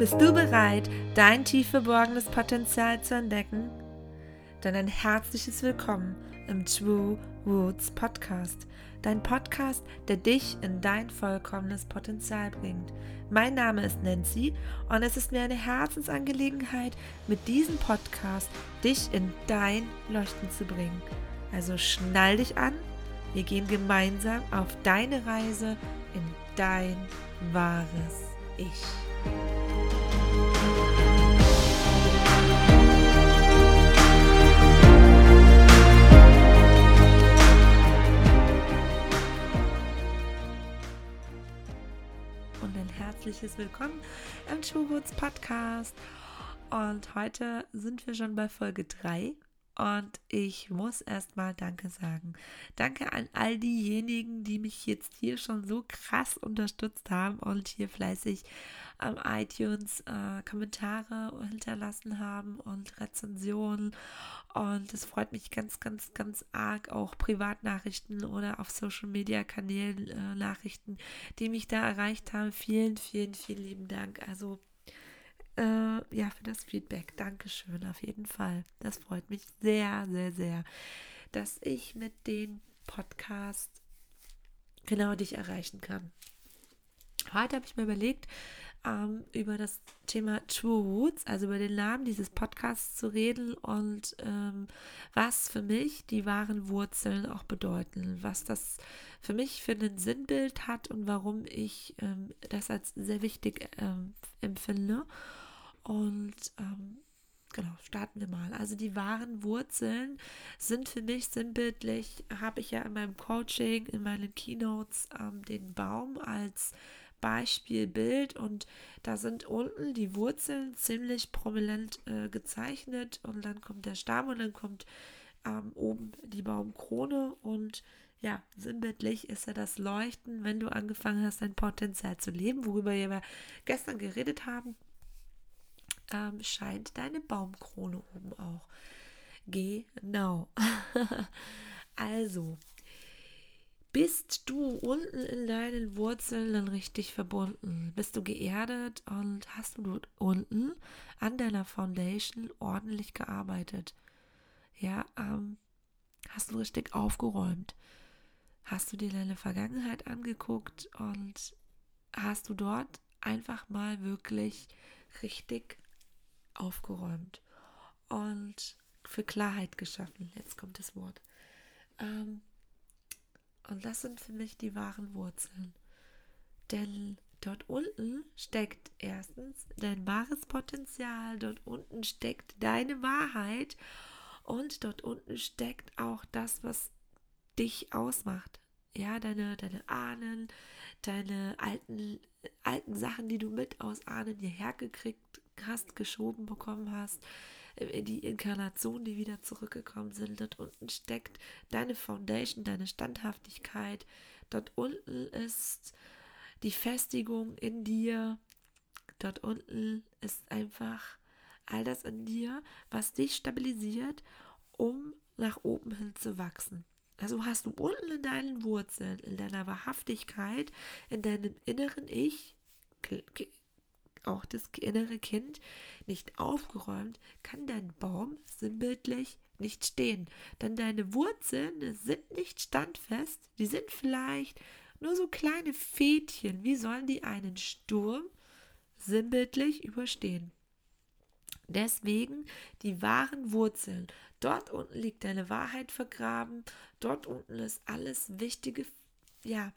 Bist du bereit, dein tief verborgenes Potenzial zu entdecken? Dann ein herzliches Willkommen im True Roots Podcast. Dein Podcast, der dich in dein vollkommenes Potenzial bringt. Mein Name ist Nancy und es ist mir eine Herzensangelegenheit, mit diesem Podcast dich in dein Leuchten zu bringen. Also schnall dich an, wir gehen gemeinsam auf deine Reise in dein wahres Ich. Herzliches Willkommen im Schulwurz Podcast. Und heute sind wir schon bei Folge 3 und ich muss erstmal Danke sagen. Danke an all diejenigen, die mich jetzt hier schon so krass unterstützt haben und hier fleißig am iTunes äh, Kommentare hinterlassen haben und Rezensionen. Und es freut mich ganz, ganz, ganz arg, auch Privatnachrichten oder auf Social Media Kanälen äh, Nachrichten, die mich da erreicht haben. Vielen, vielen, vielen lieben Dank. Also äh, ja, für das Feedback. Dankeschön, auf jeden Fall. Das freut mich sehr, sehr, sehr, dass ich mit dem Podcast genau dich erreichen kann. Heute habe ich mir überlegt, ähm, über das Thema True Roots, also über den Namen dieses Podcasts zu reden und ähm, was für mich die wahren Wurzeln auch bedeuten, was das für mich für ein Sinnbild hat und warum ich ähm, das als sehr wichtig ähm, empfinde. Und ähm, genau, starten wir mal. Also die wahren Wurzeln sind für mich sinnbildlich, habe ich ja in meinem Coaching, in meinen Keynotes ähm, den Baum als Beispielbild. Und da sind unten die Wurzeln ziemlich prominent äh, gezeichnet. Und dann kommt der Stamm und dann kommt ähm, oben die Baumkrone. Und ja, sinnbildlich ist ja das Leuchten, wenn du angefangen hast, dein Potenzial zu leben, worüber wir gestern geredet haben ähm, scheint deine Baumkrone oben auch. Genau. also, bist du unten in deinen Wurzeln dann richtig verbunden? Bist du geerdet und hast du unten an deiner Foundation ordentlich gearbeitet? Ja, ähm, hast du richtig aufgeräumt? Hast du dir deine Vergangenheit angeguckt und hast du dort einfach mal wirklich richtig aufgeräumt und für Klarheit geschaffen. Jetzt kommt das Wort. Ähm, und das sind für mich die wahren Wurzeln. Denn dort unten steckt erstens dein wahres Potenzial, dort unten steckt deine Wahrheit und dort unten steckt auch das, was dich ausmacht. Ja, deine, deine Ahnen, deine alten, alten Sachen, die du mit aus Ahnen hierher gekriegt hast, geschoben bekommen hast, äh, die Inkarnation, die wieder zurückgekommen sind. Dort unten steckt deine Foundation, deine Standhaftigkeit. Dort unten ist die Festigung in dir. Dort unten ist einfach all das in dir, was dich stabilisiert, um nach oben hin zu wachsen. Also hast du unten in deinen Wurzeln, in deiner Wahrhaftigkeit, in deinem inneren Ich, auch das innere Kind nicht aufgeräumt, kann dein Baum sinnbildlich nicht stehen. Denn deine Wurzeln sind nicht standfest, die sind vielleicht nur so kleine Fädchen. Wie sollen die einen Sturm sinnbildlich überstehen? Deswegen die wahren Wurzeln. Dort unten liegt deine Wahrheit vergraben. Dort unten ist alles Wichtige, ja,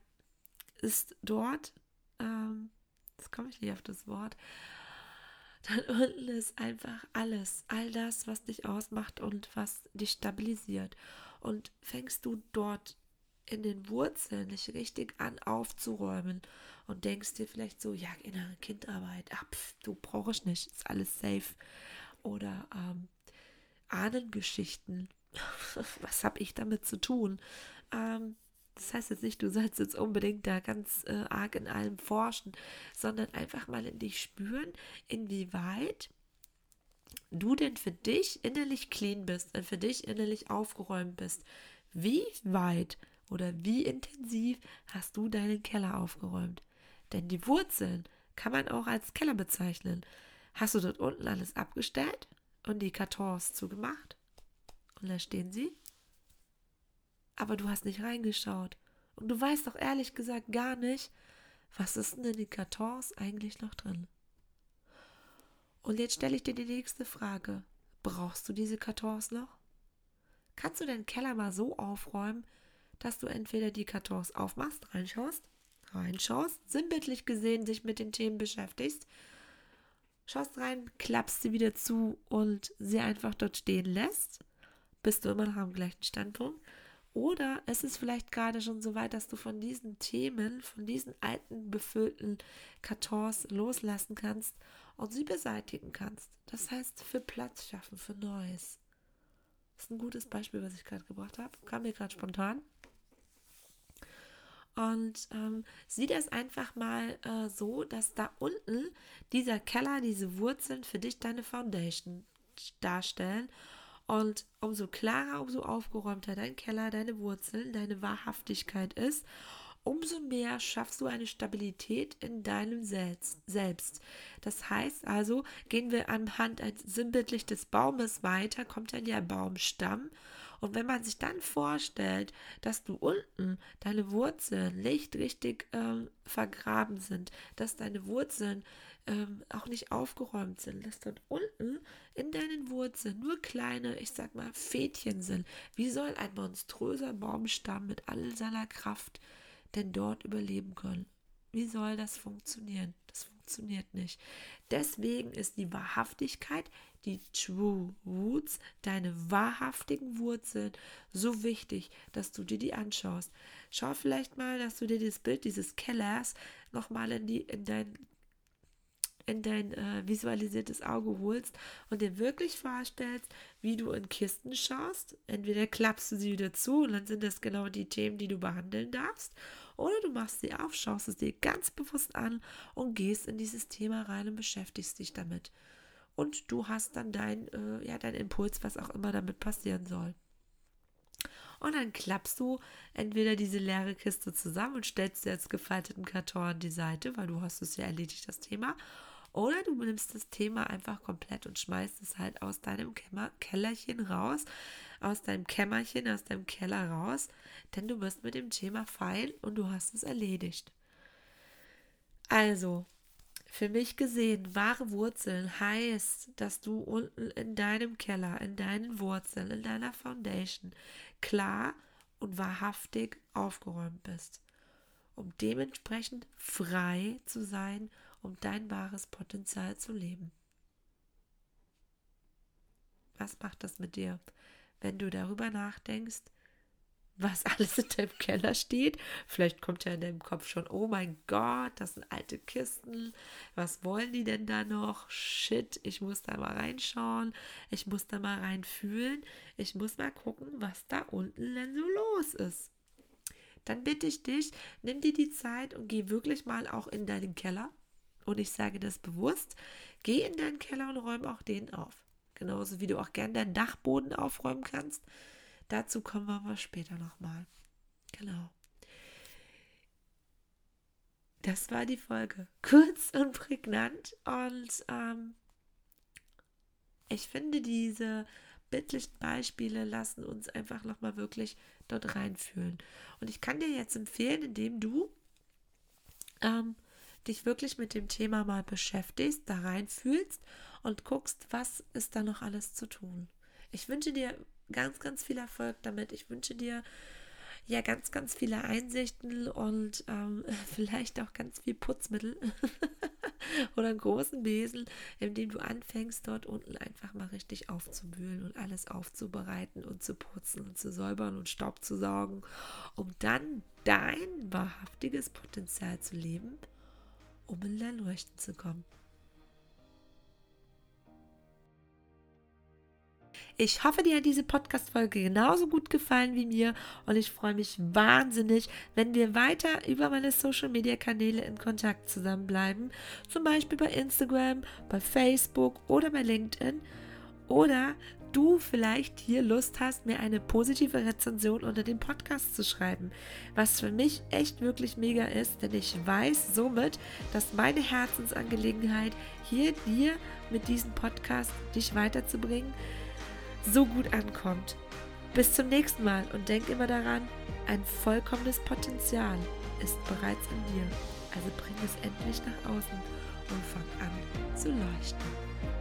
ist dort. Ähm, jetzt komme ich nicht auf das Wort. Dann unten ist einfach alles, all das, was dich ausmacht und was dich stabilisiert. Und fängst du dort in den Wurzeln nicht richtig an aufzuräumen und denkst dir vielleicht so, ja, innere Kindarbeit, ah, pf, du brauchst nicht, ist alles safe. Oder ähm, Ahnengeschichten, was habe ich damit zu tun? Ähm, das heißt jetzt nicht, du sollst jetzt unbedingt da ganz äh, arg in allem forschen, sondern einfach mal in dich spüren, inwieweit du denn für dich innerlich clean bist und für dich innerlich aufgeräumt bist. Wie weit oder wie intensiv hast du deinen Keller aufgeräumt? Denn die Wurzeln kann man auch als Keller bezeichnen. Hast du dort unten alles abgestellt und die Kartons zugemacht? Und da stehen sie. Aber du hast nicht reingeschaut. Und du weißt doch ehrlich gesagt gar nicht, was ist denn in den Kartons eigentlich noch drin? Und jetzt stelle ich dir die nächste Frage. Brauchst du diese Kartons noch? Kannst du deinen Keller mal so aufräumen, dass du entweder die Kartons aufmachst, reinschaust, reinschaust, sinnbildlich gesehen sich mit den Themen beschäftigst, schaust rein, klappst sie wieder zu und sie einfach dort stehen lässt, bist du immer noch am gleichen Standpunkt. Oder es ist vielleicht gerade schon so weit, dass du von diesen Themen, von diesen alten, befüllten Kartons loslassen kannst und sie beseitigen kannst. Das heißt, für Platz schaffen, für Neues. Das ist ein gutes Beispiel, was ich gerade gebracht habe. Kam mir gerade spontan. Und ähm, sieh das einfach mal äh, so, dass da unten dieser Keller, diese Wurzeln für dich deine Foundation darstellen. Und umso klarer, umso aufgeräumter dein Keller, deine Wurzeln, deine Wahrhaftigkeit ist, umso mehr schaffst du eine Stabilität in deinem Selbst. Das heißt also, gehen wir anhand als sinnbildlich des Baumes weiter, kommt dann der Baumstamm. Und wenn man sich dann vorstellt, dass du unten deine Wurzeln nicht richtig ähm, vergraben sind, dass deine Wurzeln ähm, auch nicht aufgeräumt sind, dass dort unten in deinen Wurzeln nur kleine, ich sag mal, Fädchen sind. Wie soll ein monströser Baumstamm mit all seiner Kraft denn dort überleben können? Wie soll das funktionieren? Das funktioniert nicht. Deswegen ist die Wahrhaftigkeit, die True Roots, deine wahrhaftigen Wurzeln, so wichtig, dass du dir die anschaust. Schau vielleicht mal, dass du dir das Bild dieses Kellers nochmal in, die, in dein in dein äh, visualisiertes Auge holst und dir wirklich vorstellst, wie du in Kisten schaust. Entweder klappst du sie wieder zu und dann sind das genau die Themen, die du behandeln darfst. Oder du machst sie auf, schaust es dir ganz bewusst an und gehst in dieses Thema rein und beschäftigst dich damit. Und du hast dann dein, äh, ja, dein Impuls, was auch immer damit passieren soll. Und dann klappst du entweder diese leere Kiste zusammen und stellst sie als gefalteten Karton an die Seite, weil du hast es ja erledigt, das Thema. Oder du nimmst das Thema einfach komplett und schmeißt es halt aus deinem Kämmer Kellerchen raus, aus deinem Kämmerchen, aus deinem Keller raus, denn du bist mit dem Thema fein und du hast es erledigt. Also, für mich gesehen, wahre Wurzeln heißt, dass du unten in deinem Keller, in deinen Wurzeln, in deiner Foundation klar und wahrhaftig aufgeräumt bist, um dementsprechend frei zu sein um dein wahres Potenzial zu leben. Was macht das mit dir, wenn du darüber nachdenkst, was alles in deinem Keller steht? Vielleicht kommt ja in deinem Kopf schon, oh mein Gott, das sind alte Kisten. Was wollen die denn da noch? Shit, ich muss da mal reinschauen. Ich muss da mal reinfühlen. Ich muss mal gucken, was da unten denn so los ist. Dann bitte ich dich, nimm dir die Zeit und geh wirklich mal auch in deinen Keller und ich sage das bewusst, geh in deinen Keller und räum auch den auf. Genauso wie du auch gern deinen Dachboden aufräumen kannst. Dazu kommen wir aber später nochmal. Genau. Das war die Folge. Kurz und prägnant. Und ähm, ich finde, diese bildlichen Beispiele lassen uns einfach nochmal wirklich dort reinfühlen. Und ich kann dir jetzt empfehlen, indem du ähm, dich wirklich mit dem Thema mal beschäftigst, da reinfühlst und guckst, was ist da noch alles zu tun. Ich wünsche dir ganz, ganz viel Erfolg damit. Ich wünsche dir ja ganz, ganz viele Einsichten und ähm, vielleicht auch ganz viel Putzmittel oder einen großen Besen, indem du anfängst, dort unten einfach mal richtig aufzubühlen und alles aufzubereiten und zu putzen und zu säubern und Staub zu saugen, um dann dein wahrhaftiges Potenzial zu leben um in dein Leuchten zu kommen. Ich hoffe, dir hat diese Podcast-Folge genauso gut gefallen wie mir und ich freue mich wahnsinnig, wenn wir weiter über meine Social-Media-Kanäle in Kontakt zusammenbleiben. Zum Beispiel bei Instagram, bei Facebook oder bei LinkedIn. Oder du vielleicht hier Lust hast, mir eine positive Rezension unter dem Podcast zu schreiben. Was für mich echt wirklich mega ist, denn ich weiß somit, dass meine Herzensangelegenheit hier dir mit diesem Podcast dich weiterzubringen so gut ankommt. Bis zum nächsten Mal und denk immer daran, ein vollkommenes Potenzial ist bereits in dir. Also bring es endlich nach außen und fang an zu leuchten.